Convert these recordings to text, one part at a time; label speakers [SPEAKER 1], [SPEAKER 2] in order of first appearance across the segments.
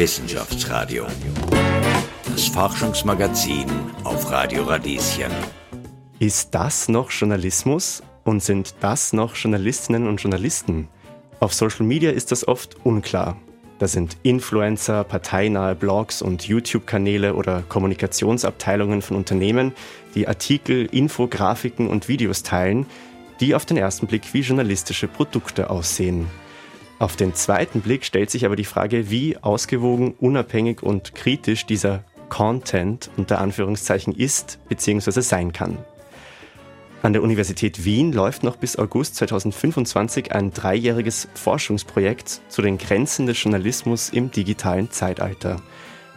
[SPEAKER 1] Wissenschaftsradio. Das Forschungsmagazin auf Radio Radieschen.
[SPEAKER 2] Ist das noch Journalismus? Und sind das noch Journalistinnen und Journalisten? Auf Social Media ist das oft unklar. Da sind Influencer, parteinahe Blogs und YouTube-Kanäle oder Kommunikationsabteilungen von Unternehmen, die Artikel, Infografiken und Videos teilen, die auf den ersten Blick wie journalistische Produkte aussehen. Auf den zweiten Blick stellt sich aber die Frage, wie ausgewogen, unabhängig und kritisch dieser Content unter Anführungszeichen ist bzw. sein kann. An der Universität Wien läuft noch bis August 2025 ein dreijähriges Forschungsprojekt zu den Grenzen des Journalismus im digitalen Zeitalter.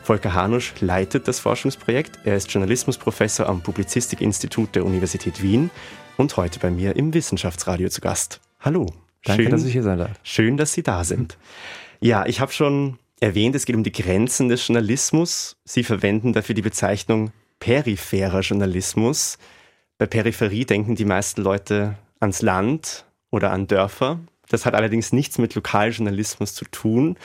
[SPEAKER 2] Volker Hanusch leitet das Forschungsprojekt. Er ist Journalismusprofessor am Publizistikinstitut der Universität Wien und heute bei mir im Wissenschaftsradio zu Gast. Hallo.
[SPEAKER 3] Danke, schön, dass ich hier sein darf.
[SPEAKER 2] Schön, dass Sie da sind. Ja, ich habe schon erwähnt, es geht um die Grenzen des Journalismus. Sie verwenden dafür die Bezeichnung peripherer Journalismus. Bei Peripherie denken die meisten Leute ans Land oder an Dörfer. Das hat allerdings nichts mit Lokaljournalismus zu tun.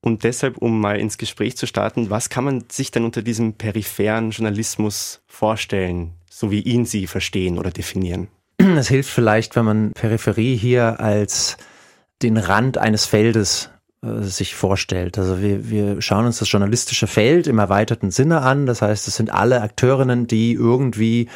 [SPEAKER 2] Und deshalb, um mal ins Gespräch zu starten, was kann man sich denn unter diesem peripheren Journalismus vorstellen, so wie ihn Sie verstehen oder definieren?
[SPEAKER 3] Es hilft vielleicht, wenn man Peripherie hier als den Rand eines Feldes äh, sich vorstellt. Also wir, wir schauen uns das journalistische Feld im erweiterten Sinne an. Das heißt, es sind alle Akteurinnen, die irgendwie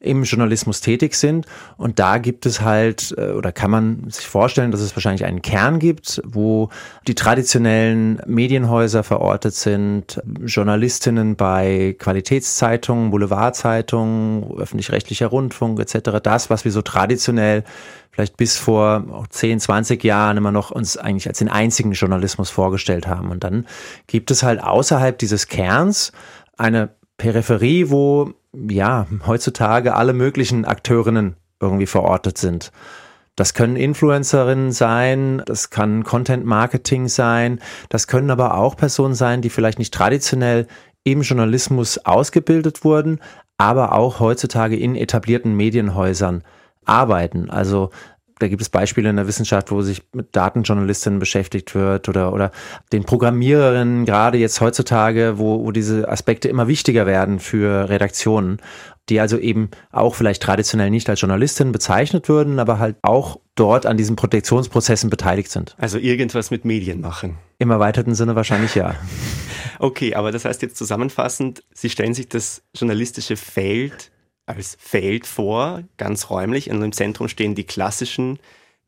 [SPEAKER 3] im Journalismus tätig sind. Und da gibt es halt, äh, oder kann man sich vorstellen, dass es wahrscheinlich einen Kern gibt, wo die traditionellen Medienhäuser verortet sind, Journalistinnen bei Qualitätszeitungen, Boulevardzeitungen, öffentlich-rechtlicher Rundfunk etc. Das, was wir so traditionell vielleicht bis vor 10, 20 Jahren immer noch uns eigentlich als den einzigen Journalismus vorgestellt haben. Und dann gibt es halt außerhalb dieses Kerns eine Peripherie, wo ja heutzutage alle möglichen Akteurinnen irgendwie verortet sind. Das können Influencerinnen sein, das kann Content Marketing sein, das können aber auch Personen sein, die vielleicht nicht traditionell im Journalismus ausgebildet wurden, aber auch heutzutage in etablierten Medienhäusern arbeiten. Also da gibt es Beispiele in der Wissenschaft, wo sich mit Datenjournalistinnen beschäftigt wird oder, oder den Programmiererinnen, gerade jetzt heutzutage, wo, wo diese Aspekte immer wichtiger werden für Redaktionen, die also eben auch vielleicht traditionell nicht als Journalistin bezeichnet würden, aber halt auch dort an diesen Protektionsprozessen beteiligt sind.
[SPEAKER 2] Also irgendwas mit Medien machen.
[SPEAKER 3] Im erweiterten Sinne wahrscheinlich ja.
[SPEAKER 2] okay, aber das heißt jetzt zusammenfassend, Sie stellen sich das journalistische Feld als Feld vor, ganz räumlich. Und im Zentrum stehen die klassischen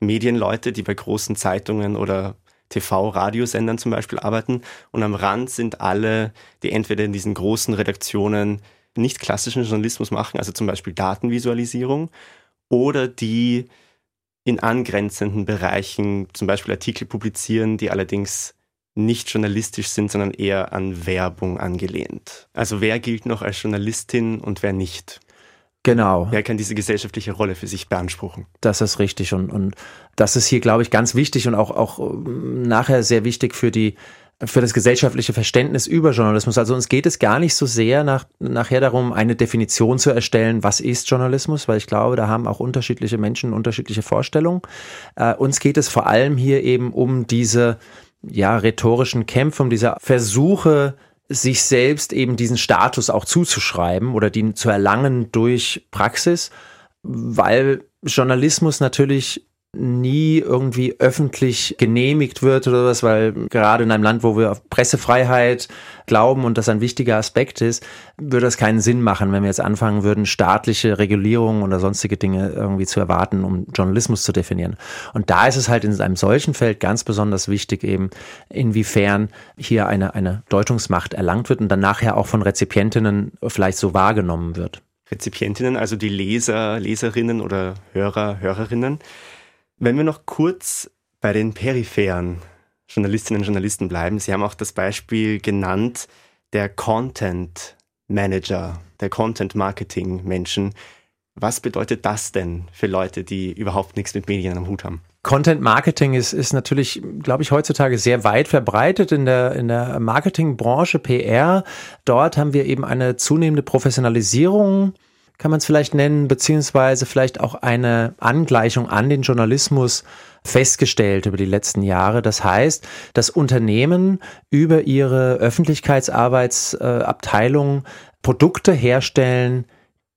[SPEAKER 2] Medienleute, die bei großen Zeitungen oder TV-Radiosendern zum Beispiel arbeiten. Und am Rand sind alle, die entweder in diesen großen Redaktionen nicht klassischen Journalismus machen, also zum Beispiel Datenvisualisierung, oder die in angrenzenden Bereichen zum Beispiel Artikel publizieren, die allerdings nicht journalistisch sind, sondern eher an Werbung angelehnt. Also wer gilt noch als Journalistin und wer nicht?
[SPEAKER 3] Genau.
[SPEAKER 2] Er kann diese gesellschaftliche Rolle für sich beanspruchen.
[SPEAKER 3] Das ist richtig und, und das ist hier, glaube ich, ganz wichtig und auch, auch ähm, nachher sehr wichtig für die für das gesellschaftliche Verständnis über Journalismus. Also uns geht es gar nicht so sehr nach, nachher darum, eine Definition zu erstellen, was ist Journalismus, weil ich glaube, da haben auch unterschiedliche Menschen unterschiedliche Vorstellungen. Äh, uns geht es vor allem hier eben um diese ja, rhetorischen Kämpfe, um diese Versuche, sich selbst eben diesen Status auch zuzuschreiben oder den zu erlangen durch Praxis, weil Journalismus natürlich nie irgendwie öffentlich genehmigt wird oder was, weil gerade in einem Land, wo wir auf Pressefreiheit glauben und das ein wichtiger Aspekt ist, würde das keinen Sinn machen, wenn wir jetzt anfangen würden, staatliche Regulierungen oder sonstige Dinge irgendwie zu erwarten, um Journalismus zu definieren. Und da ist es halt in einem solchen Feld ganz besonders wichtig eben, inwiefern hier eine, eine Deutungsmacht erlangt wird und dann nachher auch von Rezipientinnen vielleicht so wahrgenommen wird.
[SPEAKER 2] Rezipientinnen, also die Leser, Leserinnen oder Hörer, Hörerinnen. Wenn wir noch kurz bei den peripheren Journalistinnen und Journalisten bleiben, Sie haben auch das Beispiel genannt, der Content Manager, der Content Marketing Menschen. Was bedeutet das denn für Leute, die überhaupt nichts mit Medien am Hut haben?
[SPEAKER 3] Content Marketing ist, ist natürlich, glaube ich, heutzutage sehr weit verbreitet in der, in der Marketingbranche, PR. Dort haben wir eben eine zunehmende Professionalisierung kann man es vielleicht nennen, beziehungsweise vielleicht auch eine Angleichung an den Journalismus festgestellt über die letzten Jahre. Das heißt, dass Unternehmen über ihre Öffentlichkeitsarbeitsabteilung Produkte herstellen,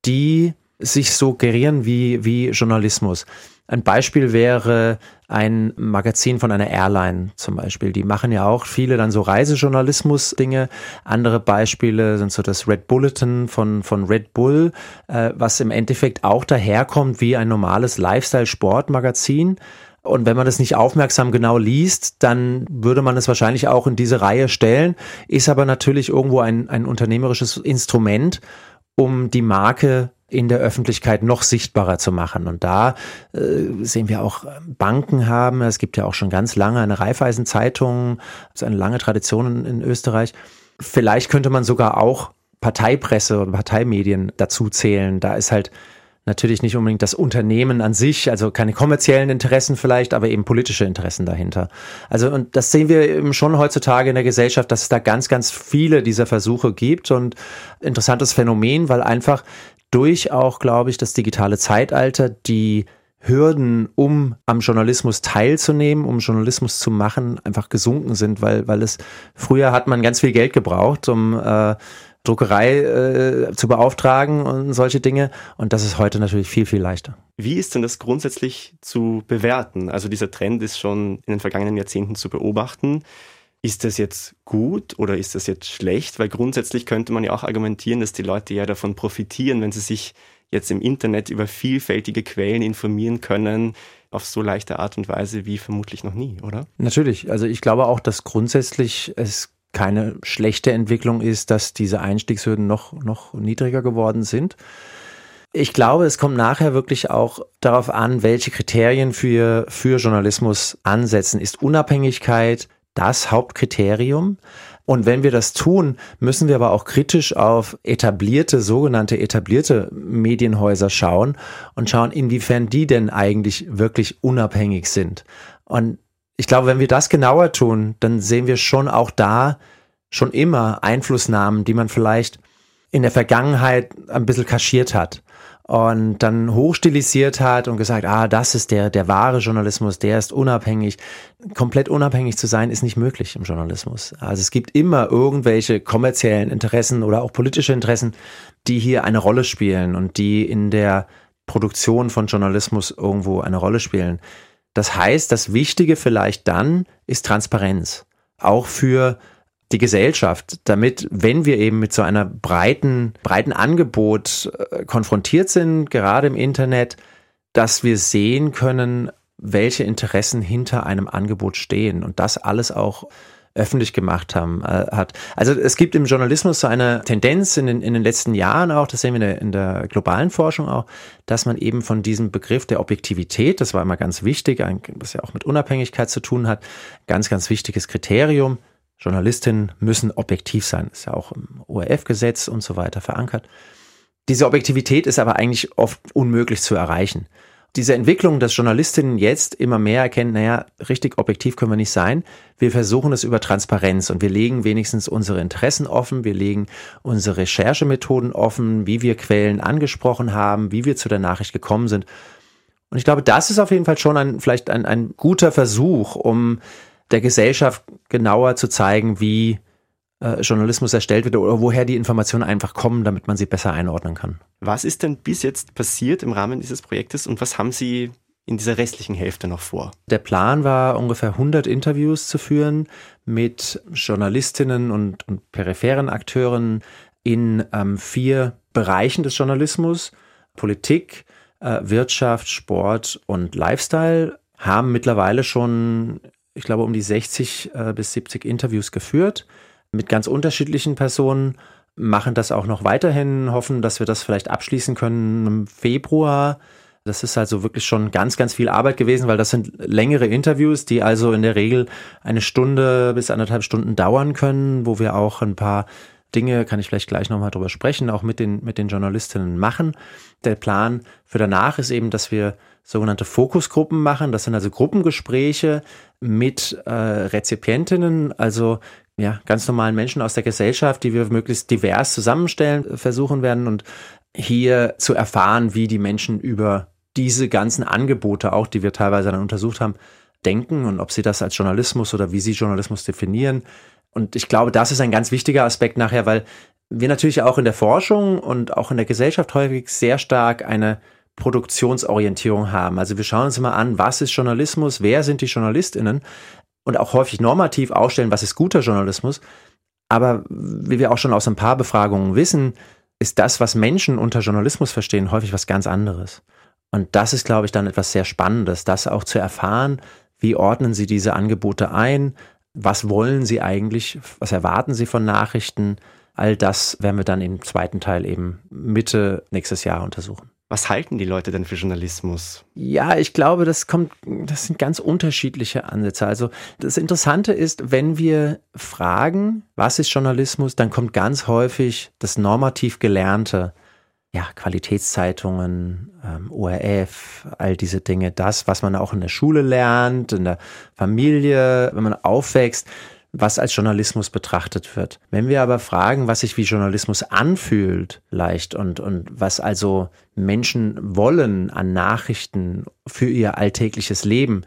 [SPEAKER 3] die sich suggerieren wie, wie Journalismus. Ein Beispiel wäre ein Magazin von einer Airline zum Beispiel. Die machen ja auch viele dann so Reisejournalismus-Dinge. Andere Beispiele sind so das Red Bulletin von, von Red Bull, äh, was im Endeffekt auch daherkommt wie ein normales Lifestyle-Sport-Magazin. Und wenn man das nicht aufmerksam genau liest, dann würde man es wahrscheinlich auch in diese Reihe stellen, ist aber natürlich irgendwo ein, ein unternehmerisches Instrument, um die Marke in der Öffentlichkeit noch sichtbarer zu machen. Und da äh, sehen wir auch Banken haben, es gibt ja auch schon ganz lange eine Raiffeisen-Zeitung, das ist eine lange Tradition in, in Österreich. Vielleicht könnte man sogar auch Parteipresse und Parteimedien dazu zählen. Da ist halt natürlich nicht unbedingt das Unternehmen an sich, also keine kommerziellen Interessen vielleicht, aber eben politische Interessen dahinter. Also und das sehen wir eben schon heutzutage in der Gesellschaft, dass es da ganz, ganz viele dieser Versuche gibt und interessantes Phänomen, weil einfach durch auch, glaube ich, das digitale Zeitalter die Hürden, um am Journalismus teilzunehmen, um Journalismus zu machen, einfach gesunken sind, weil, weil es früher hat man ganz viel Geld gebraucht, um äh, Druckerei äh, zu beauftragen und solche Dinge. Und das ist heute natürlich viel, viel leichter.
[SPEAKER 2] Wie ist denn das grundsätzlich zu bewerten? Also dieser Trend ist schon in den vergangenen Jahrzehnten zu beobachten. Ist das jetzt gut oder ist das jetzt schlecht? Weil grundsätzlich könnte man ja auch argumentieren, dass die Leute ja davon profitieren, wenn sie sich jetzt im Internet über vielfältige Quellen informieren können, auf so leichte Art und Weise wie vermutlich noch nie, oder?
[SPEAKER 3] Natürlich. Also ich glaube auch, dass grundsätzlich es keine schlechte Entwicklung ist, dass diese Einstiegshürden noch, noch niedriger geworden sind. Ich glaube, es kommt nachher wirklich auch darauf an, welche Kriterien für, für Journalismus ansetzen. Ist Unabhängigkeit, das Hauptkriterium. Und wenn wir das tun, müssen wir aber auch kritisch auf etablierte, sogenannte etablierte Medienhäuser schauen und schauen, inwiefern die denn eigentlich wirklich unabhängig sind. Und ich glaube, wenn wir das genauer tun, dann sehen wir schon auch da schon immer Einflussnahmen, die man vielleicht in der Vergangenheit ein bisschen kaschiert hat und dann hochstilisiert hat und gesagt, ah, das ist der, der wahre Journalismus, der ist unabhängig. Komplett unabhängig zu sein ist nicht möglich im Journalismus. Also es gibt immer irgendwelche kommerziellen Interessen oder auch politische Interessen, die hier eine Rolle spielen und die in der Produktion von Journalismus irgendwo eine Rolle spielen. Das heißt, das Wichtige vielleicht dann ist Transparenz. Auch für die Gesellschaft, damit, wenn wir eben mit so einer breiten, breiten Angebot äh, konfrontiert sind, gerade im Internet, dass wir sehen können, welche Interessen hinter einem Angebot stehen und das alles auch öffentlich gemacht haben, äh, hat. Also es gibt im Journalismus so eine Tendenz in den, in den letzten Jahren auch, das sehen wir in der, in der globalen Forschung auch, dass man eben von diesem Begriff der Objektivität, das war immer ganz wichtig, was ja auch mit Unabhängigkeit zu tun hat, ganz, ganz wichtiges Kriterium, Journalistinnen müssen objektiv sein, ist ja auch im ORF-Gesetz und so weiter verankert. Diese Objektivität ist aber eigentlich oft unmöglich zu erreichen. Diese Entwicklung, dass Journalistinnen jetzt immer mehr erkennen, naja, richtig objektiv können wir nicht sein. Wir versuchen es über Transparenz und wir legen wenigstens unsere Interessen offen, wir legen unsere Recherchemethoden offen, wie wir Quellen angesprochen haben, wie wir zu der Nachricht gekommen sind. Und ich glaube, das ist auf jeden Fall schon ein, vielleicht ein, ein guter Versuch, um der Gesellschaft genauer zu zeigen, wie äh, Journalismus erstellt wird oder woher die Informationen einfach kommen, damit man sie besser einordnen kann.
[SPEAKER 2] Was ist denn bis jetzt passiert im Rahmen dieses Projektes und was haben Sie in dieser restlichen Hälfte noch vor?
[SPEAKER 3] Der Plan war, ungefähr 100 Interviews zu führen mit Journalistinnen und, und peripheren Akteuren in ähm, vier Bereichen des Journalismus. Politik, äh, Wirtschaft, Sport und Lifestyle haben mittlerweile schon ich glaube, um die 60 äh, bis 70 Interviews geführt mit ganz unterschiedlichen Personen, machen das auch noch weiterhin, hoffen, dass wir das vielleicht abschließen können im Februar. Das ist also wirklich schon ganz, ganz viel Arbeit gewesen, weil das sind längere Interviews, die also in der Regel eine Stunde bis anderthalb Stunden dauern können, wo wir auch ein paar Dinge, kann ich vielleicht gleich nochmal drüber sprechen, auch mit den, mit den Journalistinnen machen. Der Plan für danach ist eben, dass wir sogenannte Fokusgruppen machen. Das sind also Gruppengespräche mit äh, Rezipientinnen, also ja, ganz normalen Menschen aus der Gesellschaft, die wir möglichst divers zusammenstellen versuchen werden und hier zu erfahren, wie die Menschen über diese ganzen Angebote, auch die wir teilweise dann untersucht haben, denken und ob sie das als Journalismus oder wie sie Journalismus definieren. Und ich glaube, das ist ein ganz wichtiger Aspekt nachher, weil wir natürlich auch in der Forschung und auch in der Gesellschaft häufig sehr stark eine Produktionsorientierung haben. Also wir schauen uns immer an, was ist Journalismus, wer sind die JournalistInnen und auch häufig normativ ausstellen, was ist guter Journalismus. Aber wie wir auch schon aus ein paar Befragungen wissen, ist das, was Menschen unter Journalismus verstehen, häufig was ganz anderes. Und das ist, glaube ich, dann etwas sehr Spannendes, das auch zu erfahren, wie ordnen Sie diese Angebote ein, was wollen Sie eigentlich, was erwarten Sie von Nachrichten, all das werden wir dann im zweiten Teil eben Mitte nächstes Jahr untersuchen.
[SPEAKER 2] Was halten die Leute denn für Journalismus?
[SPEAKER 3] Ja, ich glaube, das kommt, das sind ganz unterschiedliche Ansätze. Also das Interessante ist, wenn wir fragen, was ist Journalismus, dann kommt ganz häufig das normativ Gelernte. Ja, Qualitätszeitungen, ähm, ORF, all diese Dinge, das, was man auch in der Schule lernt, in der Familie, wenn man aufwächst, was als Journalismus betrachtet wird. Wenn wir aber fragen, was sich wie Journalismus anfühlt, leicht und, und was also Menschen wollen an Nachrichten für ihr alltägliches Leben,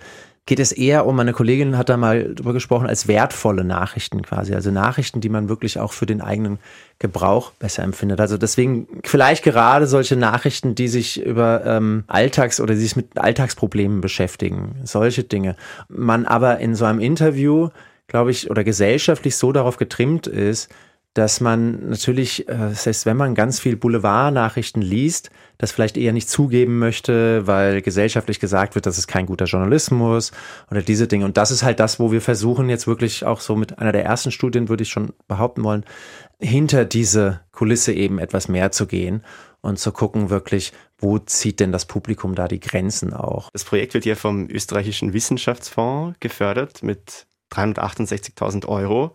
[SPEAKER 3] geht es eher um, meine Kollegin hat da mal drüber gesprochen, als wertvolle Nachrichten quasi. Also Nachrichten, die man wirklich auch für den eigenen Gebrauch besser empfindet. Also deswegen vielleicht gerade solche Nachrichten, die sich über ähm, Alltags- oder die sich mit Alltagsproblemen beschäftigen. Solche Dinge. Man aber in so einem Interview glaube ich, oder gesellschaftlich so darauf getrimmt ist, dass man natürlich, äh, das wenn man ganz viel Boulevardnachrichten liest, das vielleicht eher nicht zugeben möchte, weil gesellschaftlich gesagt wird, das ist kein guter Journalismus oder diese Dinge. Und das ist halt das, wo wir versuchen jetzt wirklich auch so mit einer der ersten Studien, würde ich schon behaupten wollen, hinter diese Kulisse eben etwas mehr zu gehen und zu gucken wirklich, wo zieht denn das Publikum da die Grenzen auch.
[SPEAKER 2] Das Projekt wird ja vom österreichischen Wissenschaftsfonds gefördert mit 368.000 Euro.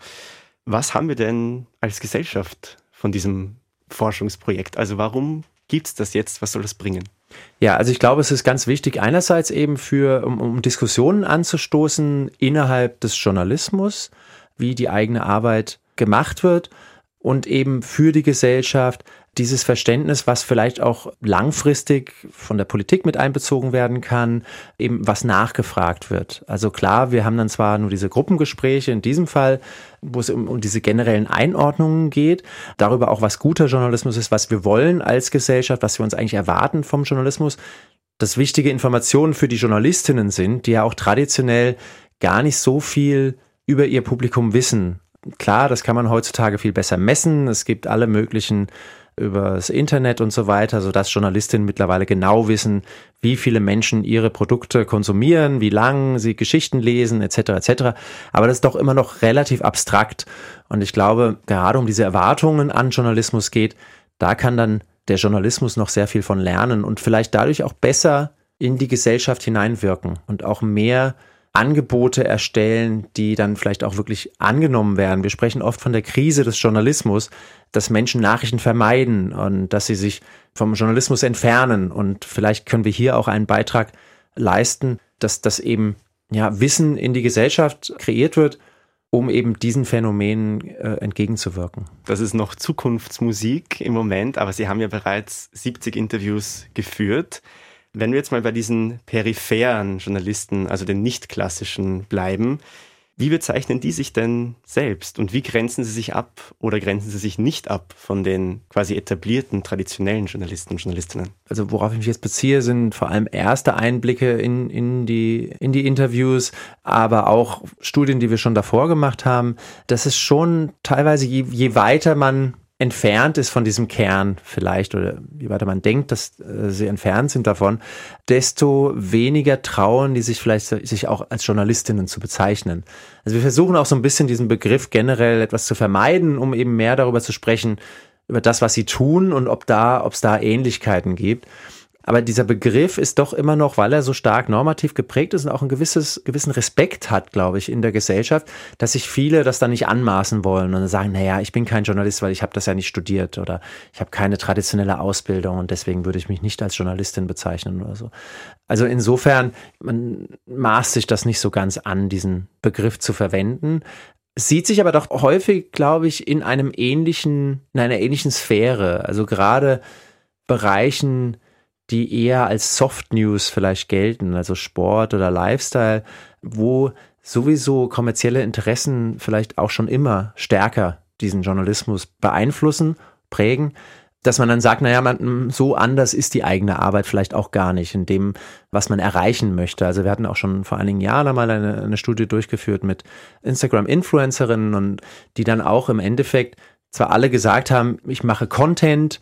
[SPEAKER 2] Was haben wir denn als Gesellschaft von diesem Forschungsprojekt? Also warum gibt es das jetzt? Was soll das bringen?
[SPEAKER 3] Ja, also ich glaube, es ist ganz wichtig, einerseits eben für, um, um Diskussionen anzustoßen innerhalb des Journalismus, wie die eigene Arbeit gemacht wird und eben für die Gesellschaft, dieses Verständnis, was vielleicht auch langfristig von der Politik mit einbezogen werden kann, eben was nachgefragt wird. Also klar, wir haben dann zwar nur diese Gruppengespräche in diesem Fall, wo es um, um diese generellen Einordnungen geht, darüber auch, was guter Journalismus ist, was wir wollen als Gesellschaft, was wir uns eigentlich erwarten vom Journalismus, dass wichtige Informationen für die Journalistinnen sind, die ja auch traditionell gar nicht so viel über ihr Publikum wissen. Klar, das kann man heutzutage viel besser messen. Es gibt alle möglichen über das Internet und so weiter, sodass Journalistinnen mittlerweile genau wissen, wie viele Menschen ihre Produkte konsumieren, wie lang sie Geschichten lesen, etc. etc. Aber das ist doch immer noch relativ abstrakt. Und ich glaube, gerade um diese Erwartungen an Journalismus geht, da kann dann der Journalismus noch sehr viel von lernen und vielleicht dadurch auch besser in die Gesellschaft hineinwirken und auch mehr Angebote erstellen, die dann vielleicht auch wirklich angenommen werden. Wir sprechen oft von der Krise des Journalismus, dass Menschen Nachrichten vermeiden und dass sie sich vom Journalismus entfernen. Und vielleicht können wir hier auch einen Beitrag leisten, dass das eben ja, Wissen in die Gesellschaft kreiert wird, um eben diesen Phänomenen äh, entgegenzuwirken.
[SPEAKER 2] Das ist noch Zukunftsmusik im Moment, aber Sie haben ja bereits 70 Interviews geführt. Wenn wir jetzt mal bei diesen peripheren Journalisten, also den nicht klassischen, bleiben, wie bezeichnen die sich denn selbst und wie grenzen sie sich ab oder grenzen sie sich nicht ab von den quasi etablierten, traditionellen Journalisten und Journalistinnen?
[SPEAKER 3] Also worauf ich mich jetzt beziehe, sind vor allem erste Einblicke in, in, die, in die Interviews, aber auch Studien, die wir schon davor gemacht haben. Das ist schon teilweise, je, je weiter man entfernt ist von diesem Kern vielleicht oder je weiter man denkt, dass äh, sie entfernt sind davon, desto weniger trauen die sich vielleicht sich auch als Journalistinnen zu bezeichnen. Also wir versuchen auch so ein bisschen diesen Begriff generell etwas zu vermeiden, um eben mehr darüber zu sprechen, über das, was sie tun und ob da, ob es da Ähnlichkeiten gibt. Aber dieser Begriff ist doch immer noch, weil er so stark normativ geprägt ist und auch ein gewisses, gewissen Respekt hat, glaube ich, in der Gesellschaft, dass sich viele das dann nicht anmaßen wollen und sagen, naja, ich bin kein Journalist, weil ich habe das ja nicht studiert oder ich habe keine traditionelle Ausbildung und deswegen würde ich mich nicht als Journalistin bezeichnen oder so. Also insofern, man maßt sich das nicht so ganz an, diesen Begriff zu verwenden sieht sich aber doch häufig, glaube ich, in einem ähnlichen, in einer ähnlichen Sphäre. Also gerade Bereichen, die eher als Soft News vielleicht gelten, also Sport oder Lifestyle, wo sowieso kommerzielle Interessen vielleicht auch schon immer stärker diesen Journalismus beeinflussen, prägen, dass man dann sagt, naja, man, so anders ist die eigene Arbeit vielleicht auch gar nicht in dem, was man erreichen möchte. Also wir hatten auch schon vor einigen Jahren einmal eine, eine Studie durchgeführt mit Instagram-Influencerinnen und die dann auch im Endeffekt zwar alle gesagt haben, ich mache Content,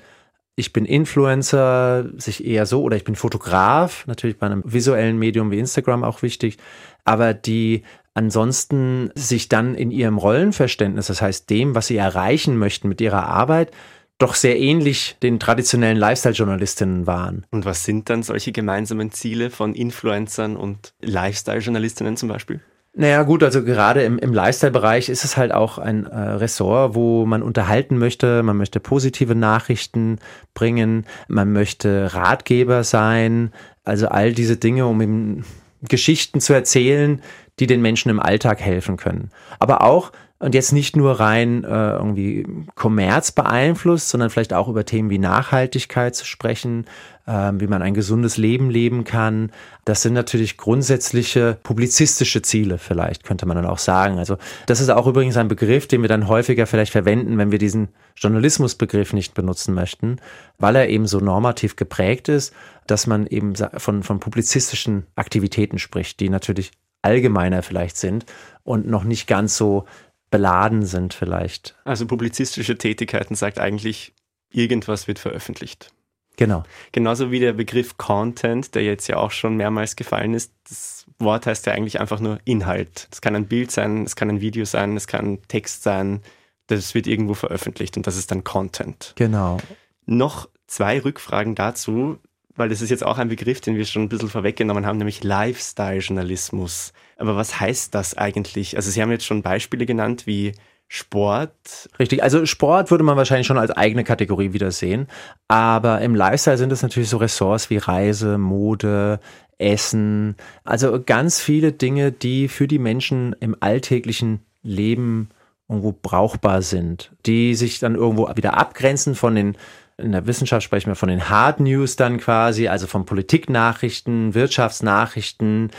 [SPEAKER 3] ich bin Influencer, sich eher so, oder ich bin Fotograf, natürlich bei einem visuellen Medium wie Instagram auch wichtig, aber die ansonsten sich dann in ihrem Rollenverständnis, das heißt dem, was sie erreichen möchten mit ihrer Arbeit, doch sehr ähnlich den traditionellen Lifestyle-Journalistinnen waren.
[SPEAKER 2] Und was sind dann solche gemeinsamen Ziele von Influencern und Lifestyle-Journalistinnen zum Beispiel?
[SPEAKER 3] Naja gut, also gerade im, im Lifestyle-Bereich ist es halt auch ein äh, Ressort, wo man unterhalten möchte, man möchte positive Nachrichten bringen, man möchte Ratgeber sein, also all diese Dinge, um eben Geschichten zu erzählen, die den Menschen im Alltag helfen können. Aber auch und jetzt nicht nur rein äh, irgendwie Kommerz beeinflusst, sondern vielleicht auch über Themen wie Nachhaltigkeit zu sprechen, wie man ein gesundes Leben leben kann. Das sind natürlich grundsätzliche publizistische Ziele, vielleicht könnte man dann auch sagen. Also das ist auch übrigens ein Begriff, den wir dann häufiger vielleicht verwenden, wenn wir diesen Journalismusbegriff nicht benutzen möchten, weil er eben so normativ geprägt ist, dass man eben von, von publizistischen Aktivitäten spricht, die natürlich allgemeiner vielleicht sind und noch nicht ganz so beladen sind vielleicht.
[SPEAKER 2] Also publizistische Tätigkeiten sagt eigentlich, irgendwas wird veröffentlicht.
[SPEAKER 3] Genau.
[SPEAKER 2] Genauso wie der Begriff Content, der jetzt ja auch schon mehrmals gefallen ist. Das Wort heißt ja eigentlich einfach nur Inhalt. Es kann ein Bild sein, es kann ein Video sein, es kann Text sein. Das wird irgendwo veröffentlicht und das ist dann Content.
[SPEAKER 3] Genau.
[SPEAKER 2] Noch zwei Rückfragen dazu weil das ist jetzt auch ein Begriff, den wir schon ein bisschen vorweggenommen haben, nämlich Lifestyle-Journalismus. Aber was heißt das eigentlich? Also Sie haben jetzt schon Beispiele genannt wie Sport.
[SPEAKER 3] Richtig, also Sport würde man wahrscheinlich schon als eigene Kategorie wieder sehen. Aber im Lifestyle sind es natürlich so Ressorts wie Reise, Mode, Essen. Also ganz viele Dinge, die für die Menschen im alltäglichen Leben irgendwo brauchbar sind, die sich dann irgendwo wieder abgrenzen von den in der Wissenschaft sprechen wir von den Hard News dann quasi, also von Politiknachrichten, Wirtschaftsnachrichten,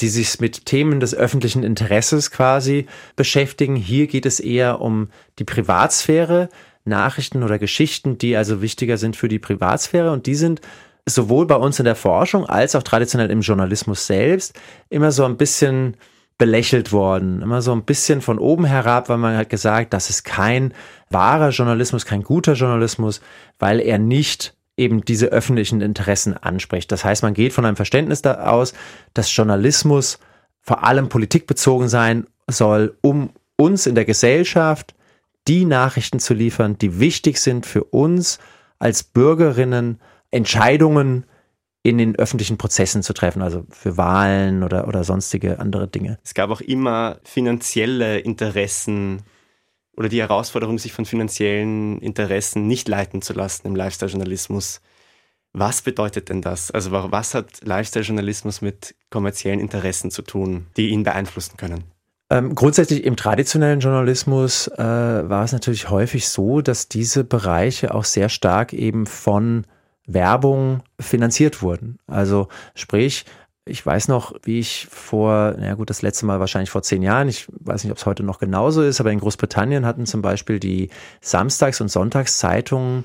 [SPEAKER 3] die sich mit Themen des öffentlichen Interesses quasi beschäftigen. Hier geht es eher um die Privatsphäre, Nachrichten oder Geschichten, die also wichtiger sind für die Privatsphäre und die sind sowohl bei uns in der Forschung als auch traditionell im Journalismus selbst immer so ein bisschen belächelt worden. Immer so ein bisschen von oben herab, weil man hat gesagt, das ist kein wahrer Journalismus, kein guter Journalismus, weil er nicht eben diese öffentlichen Interessen anspricht. Das heißt, man geht von einem Verständnis da aus, dass Journalismus vor allem politikbezogen sein soll, um uns in der Gesellschaft die Nachrichten zu liefern, die wichtig sind für uns als Bürgerinnen, Entscheidungen in den öffentlichen Prozessen zu treffen, also für Wahlen oder, oder sonstige andere Dinge.
[SPEAKER 2] Es gab auch immer finanzielle Interessen oder die Herausforderung, sich von finanziellen Interessen nicht leiten zu lassen im Lifestyle-Journalismus. Was bedeutet denn das? Also was hat Lifestyle-Journalismus mit kommerziellen Interessen zu tun, die ihn beeinflussen können?
[SPEAKER 3] Ähm, grundsätzlich im traditionellen Journalismus äh, war es natürlich häufig so, dass diese Bereiche auch sehr stark eben von Werbung finanziert wurden. Also sprich, ich weiß noch, wie ich vor, na gut, das letzte Mal wahrscheinlich vor zehn Jahren, ich weiß nicht, ob es heute noch genauso ist, aber in Großbritannien hatten zum Beispiel die Samstags- und Sonntagszeitungen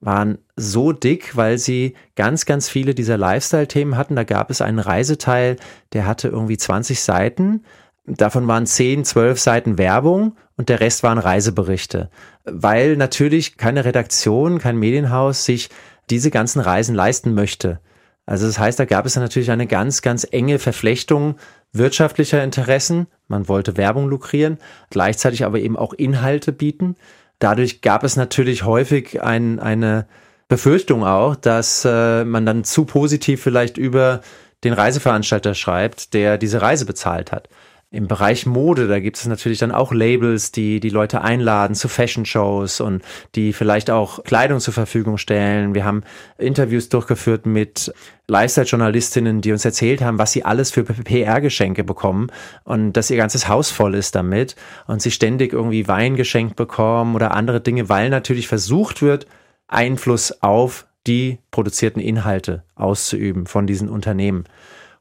[SPEAKER 3] waren so dick, weil sie ganz, ganz viele dieser Lifestyle-Themen hatten. Da gab es einen Reiseteil, der hatte irgendwie 20 Seiten. Davon waren 10, 12 Seiten Werbung und der Rest waren Reiseberichte. Weil natürlich keine Redaktion, kein Medienhaus sich diese ganzen Reisen leisten möchte. Also das heißt, da gab es natürlich eine ganz, ganz enge Verflechtung wirtschaftlicher Interessen. Man wollte Werbung lukrieren, gleichzeitig aber eben auch Inhalte bieten. Dadurch gab es natürlich häufig ein, eine Befürchtung auch, dass äh, man dann zu positiv vielleicht über den Reiseveranstalter schreibt, der diese Reise bezahlt hat. Im Bereich Mode, da gibt es natürlich dann auch Labels, die die Leute einladen zu Fashion-Shows und die vielleicht auch Kleidung zur Verfügung stellen. Wir haben Interviews durchgeführt mit Lifestyle-Journalistinnen, die uns erzählt haben, was sie alles für PR-Geschenke bekommen und dass ihr ganzes Haus voll ist damit und sie ständig irgendwie Wein geschenkt bekommen oder andere Dinge, weil natürlich versucht wird, Einfluss auf die produzierten Inhalte auszuüben von diesen Unternehmen.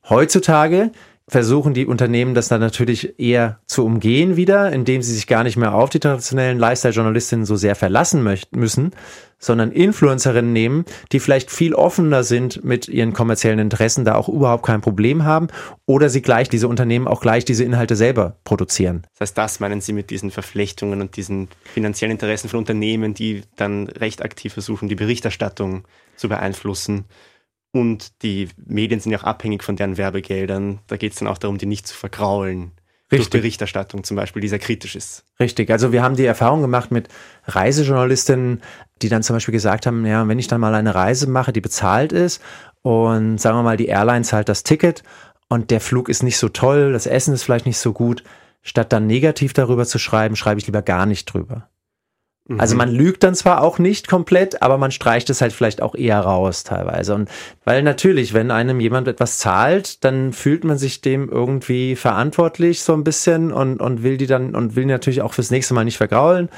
[SPEAKER 3] Heutzutage versuchen die Unternehmen das dann natürlich eher zu umgehen wieder, indem sie sich gar nicht mehr auf die traditionellen Lifestyle-Journalistinnen so sehr verlassen müssen, sondern Influencerinnen nehmen, die vielleicht viel offener sind mit ihren kommerziellen Interessen, da auch überhaupt kein Problem haben oder sie gleich, diese Unternehmen auch gleich diese Inhalte selber produzieren.
[SPEAKER 2] Das heißt, das meinen Sie mit diesen Verflechtungen und diesen finanziellen Interessen von Unternehmen, die dann recht aktiv versuchen, die Berichterstattung zu beeinflussen und die Medien sind ja auch abhängig von deren Werbegeldern. Da geht es dann auch darum, die nicht zu vergraulen. Richtig. Durch Berichterstattung zum Beispiel, die sehr kritisch ist.
[SPEAKER 3] Richtig. Also wir haben die Erfahrung gemacht mit Reisejournalistinnen, die dann zum Beispiel gesagt haben, ja, wenn ich dann mal eine Reise mache, die bezahlt ist und sagen wir mal, die Airline zahlt das Ticket und der Flug ist nicht so toll, das Essen ist vielleicht nicht so gut, statt dann negativ darüber zu schreiben, schreibe ich lieber gar nicht drüber. Also mhm. man lügt dann zwar auch nicht komplett, aber man streicht es halt vielleicht auch eher raus teilweise. Und weil natürlich, wenn einem jemand etwas zahlt, dann fühlt man sich dem irgendwie verantwortlich so ein bisschen und, und will die dann und will natürlich auch fürs nächste Mal nicht vergraulen.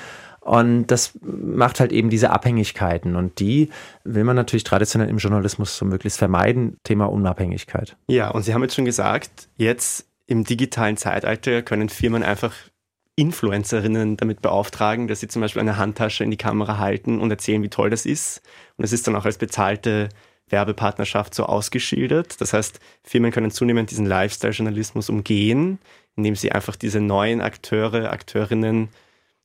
[SPEAKER 3] Und das macht halt eben diese Abhängigkeiten. Und die will man natürlich traditionell im Journalismus so möglichst vermeiden. Thema Unabhängigkeit.
[SPEAKER 2] Ja, und Sie haben jetzt schon gesagt, jetzt im digitalen Zeitalter können Firmen einfach Influencerinnen damit beauftragen, dass sie zum Beispiel eine Handtasche in die Kamera halten und erzählen, wie toll das ist. Und es ist dann auch als bezahlte Werbepartnerschaft so ausgeschildert. Das heißt, Firmen können zunehmend diesen Lifestyle-Journalismus umgehen, indem sie einfach diese neuen Akteure, Akteurinnen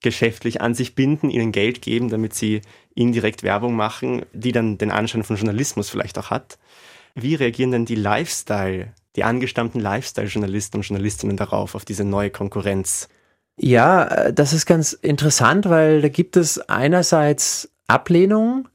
[SPEAKER 2] geschäftlich an sich binden, ihnen Geld geben, damit sie indirekt Werbung machen, die dann den Anschein von Journalismus vielleicht auch hat. Wie reagieren denn die Lifestyle, die angestammten Lifestyle-Journalisten und Journalistinnen darauf, auf diese neue Konkurrenz?
[SPEAKER 3] Ja, äh, das ist ganz interessant, weil da gibt es einerseits Ablehnung,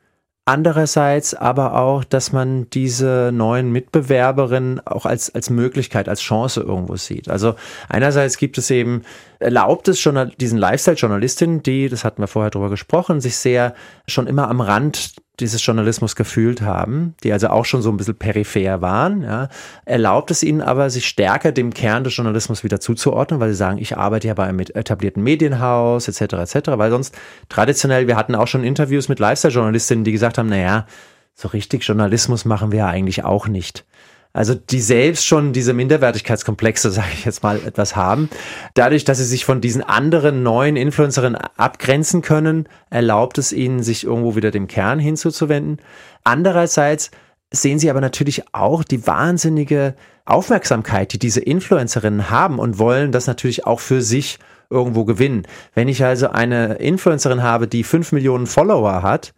[SPEAKER 3] andererseits aber auch, dass man diese neuen Mitbewerberinnen auch als, als Möglichkeit, als Chance irgendwo sieht. Also einerseits gibt es eben, erlaubt es schon diesen Lifestyle-Journalistinnen, die, das hatten wir vorher drüber gesprochen, sich sehr schon immer am Rand dieses Journalismus gefühlt haben, die also auch schon so ein bisschen peripher waren, ja, erlaubt es ihnen aber, sich stärker dem Kern des Journalismus wieder zuzuordnen, weil sie sagen, ich arbeite ja bei einem etablierten Medienhaus, etc., etc., weil sonst traditionell, wir hatten auch schon Interviews mit Lifestyle-Journalistinnen, die gesagt haben, naja, so richtig Journalismus machen wir ja eigentlich auch nicht also die selbst schon diese Minderwertigkeitskomplexe, sage ich jetzt mal, etwas haben. Dadurch, dass sie sich von diesen anderen neuen Influencerinnen abgrenzen können, erlaubt es ihnen, sich irgendwo wieder dem Kern hinzuzuwenden. Andererseits sehen sie aber natürlich auch die wahnsinnige Aufmerksamkeit, die diese Influencerinnen haben und wollen das natürlich auch für sich irgendwo gewinnen. Wenn ich also eine Influencerin habe, die fünf Millionen Follower hat,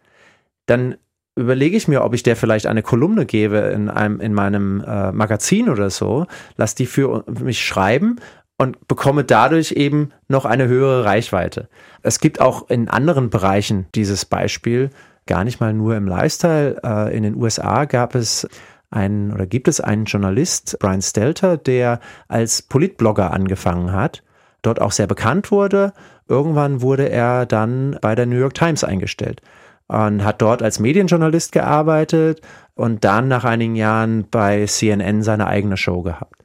[SPEAKER 3] dann überlege ich mir, ob ich der vielleicht eine Kolumne gebe in einem in meinem äh, Magazin oder so, lass die für mich schreiben und bekomme dadurch eben noch eine höhere Reichweite. Es gibt auch in anderen Bereichen dieses Beispiel, gar nicht mal nur im Lifestyle. Äh, in den USA gab es einen oder gibt es einen Journalist, Brian Stelter, der als Politblogger angefangen hat, dort auch sehr bekannt wurde. Irgendwann wurde er dann bei der New York Times eingestellt und hat dort als Medienjournalist gearbeitet und dann nach einigen Jahren bei CNN seine eigene Show gehabt.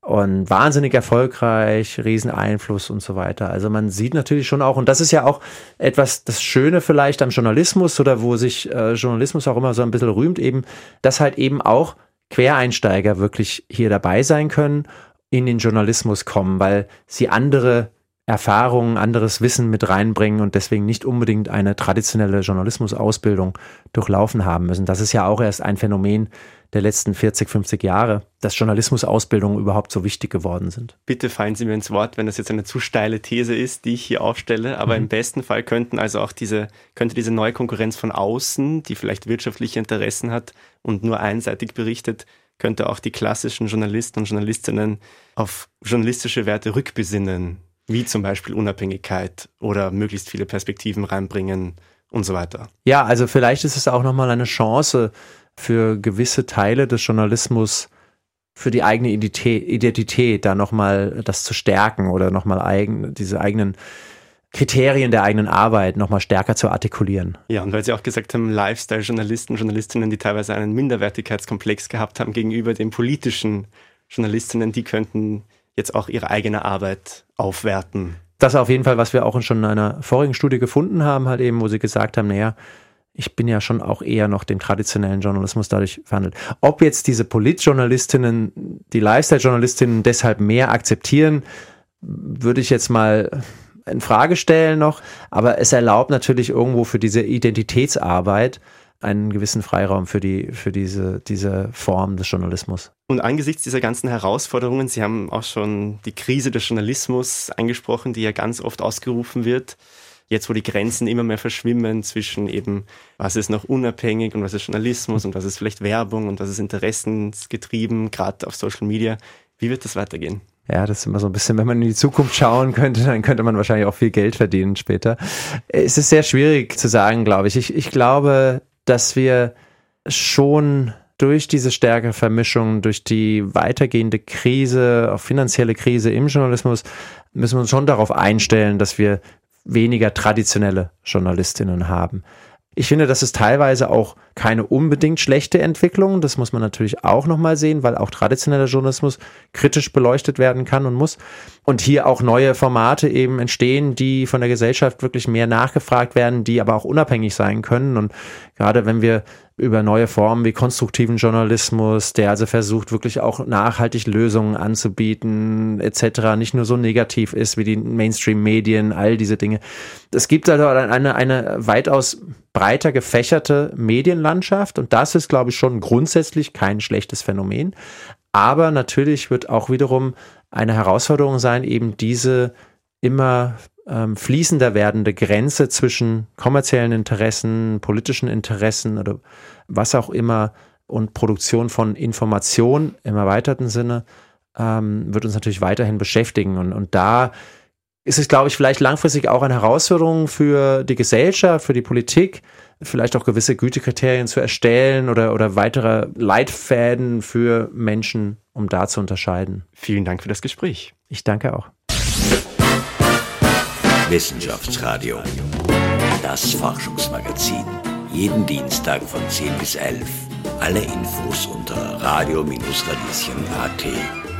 [SPEAKER 3] Und wahnsinnig erfolgreich, Rieseneinfluss und so weiter. Also man sieht natürlich schon auch, und das ist ja auch etwas das Schöne vielleicht am Journalismus oder wo sich äh, Journalismus auch immer so ein bisschen rühmt, eben, dass halt eben auch Quereinsteiger wirklich hier dabei sein können, in den Journalismus kommen, weil sie andere Erfahrungen, anderes Wissen mit reinbringen und deswegen nicht unbedingt eine traditionelle Journalismusausbildung durchlaufen haben müssen. Das ist ja auch erst ein Phänomen der letzten 40, 50 Jahre, dass Journalismusausbildungen überhaupt so wichtig geworden sind.
[SPEAKER 2] Bitte fallen Sie mir ins Wort, wenn das jetzt eine zu steile These ist, die ich hier aufstelle. Aber mhm. im besten Fall könnten also auch diese, könnte diese neue Konkurrenz von außen, die vielleicht wirtschaftliche Interessen hat und nur einseitig berichtet, könnte auch die klassischen Journalisten und Journalistinnen auf journalistische Werte rückbesinnen wie zum Beispiel Unabhängigkeit oder möglichst viele Perspektiven reinbringen und so weiter.
[SPEAKER 3] Ja, also vielleicht ist es auch nochmal eine Chance für gewisse Teile des Journalismus, für die eigene Identität, Identität da nochmal das zu stärken oder nochmal eigen, diese eigenen Kriterien der eigenen Arbeit nochmal stärker zu artikulieren.
[SPEAKER 2] Ja, und weil Sie auch gesagt haben, Lifestyle-Journalisten, Journalistinnen, die teilweise einen Minderwertigkeitskomplex gehabt haben gegenüber den politischen Journalistinnen, die könnten jetzt auch ihre eigene Arbeit aufwerten.
[SPEAKER 3] Das ist auf jeden Fall, was wir auch schon in einer vorigen Studie gefunden haben, halt eben, wo sie gesagt haben, naja, ich bin ja schon auch eher noch dem traditionellen Journalismus dadurch verhandelt. Ob jetzt diese Politjournalistinnen, die Lifestyle-Journalistinnen deshalb mehr akzeptieren, würde ich jetzt mal in Frage stellen noch, aber es erlaubt natürlich irgendwo für diese Identitätsarbeit einen gewissen Freiraum für die für diese diese Form des Journalismus.
[SPEAKER 2] Und angesichts dieser ganzen Herausforderungen, Sie haben auch schon die Krise des Journalismus angesprochen, die ja ganz oft ausgerufen wird jetzt wo die Grenzen immer mehr verschwimmen zwischen eben, was ist noch unabhängig und was ist Journalismus und was ist vielleicht Werbung und was ist interessensgetrieben, gerade auf Social Media. Wie wird das weitergehen?
[SPEAKER 3] Ja, das ist immer so ein bisschen, wenn man in die Zukunft schauen könnte, dann könnte man wahrscheinlich auch viel Geld verdienen später. Es ist sehr schwierig zu sagen, glaube ich. Ich, ich glaube, dass wir schon durch diese stärkere Vermischung, durch die weitergehende Krise, auch finanzielle Krise im Journalismus, müssen wir uns schon darauf einstellen, dass wir weniger traditionelle Journalistinnen haben. Ich finde, das ist teilweise auch keine unbedingt schlechte Entwicklung. Das muss man natürlich auch nochmal sehen, weil auch traditioneller Journalismus kritisch beleuchtet werden kann und muss. Und hier auch neue Formate eben entstehen, die von der Gesellschaft wirklich mehr nachgefragt werden, die aber auch unabhängig sein können. Und gerade wenn wir über neue Formen wie konstruktiven Journalismus, der also versucht, wirklich auch nachhaltig Lösungen anzubieten, etc., nicht nur so negativ ist wie die Mainstream-Medien, all diese Dinge. Es gibt also eine, eine weitaus breiter gefächerte Medienlandschaft und das ist, glaube ich, schon grundsätzlich kein schlechtes Phänomen. Aber natürlich wird auch wiederum eine Herausforderung sein, eben diese immer ähm, fließender werdende Grenze zwischen kommerziellen Interessen, politischen Interessen oder was auch immer und Produktion von Information im erweiterten Sinne ähm, wird uns natürlich weiterhin beschäftigen. Und, und da ist es, glaube ich, vielleicht langfristig auch eine Herausforderung für die Gesellschaft, für die Politik, vielleicht auch gewisse Gütekriterien zu erstellen oder, oder weitere Leitfäden für Menschen, um da zu unterscheiden.
[SPEAKER 2] Vielen Dank für das Gespräch.
[SPEAKER 3] Ich danke auch.
[SPEAKER 1] Wissenschaftsradio. Das Forschungsmagazin. Jeden Dienstag von 10 bis 11. Alle Infos unter radio-radieschen.at.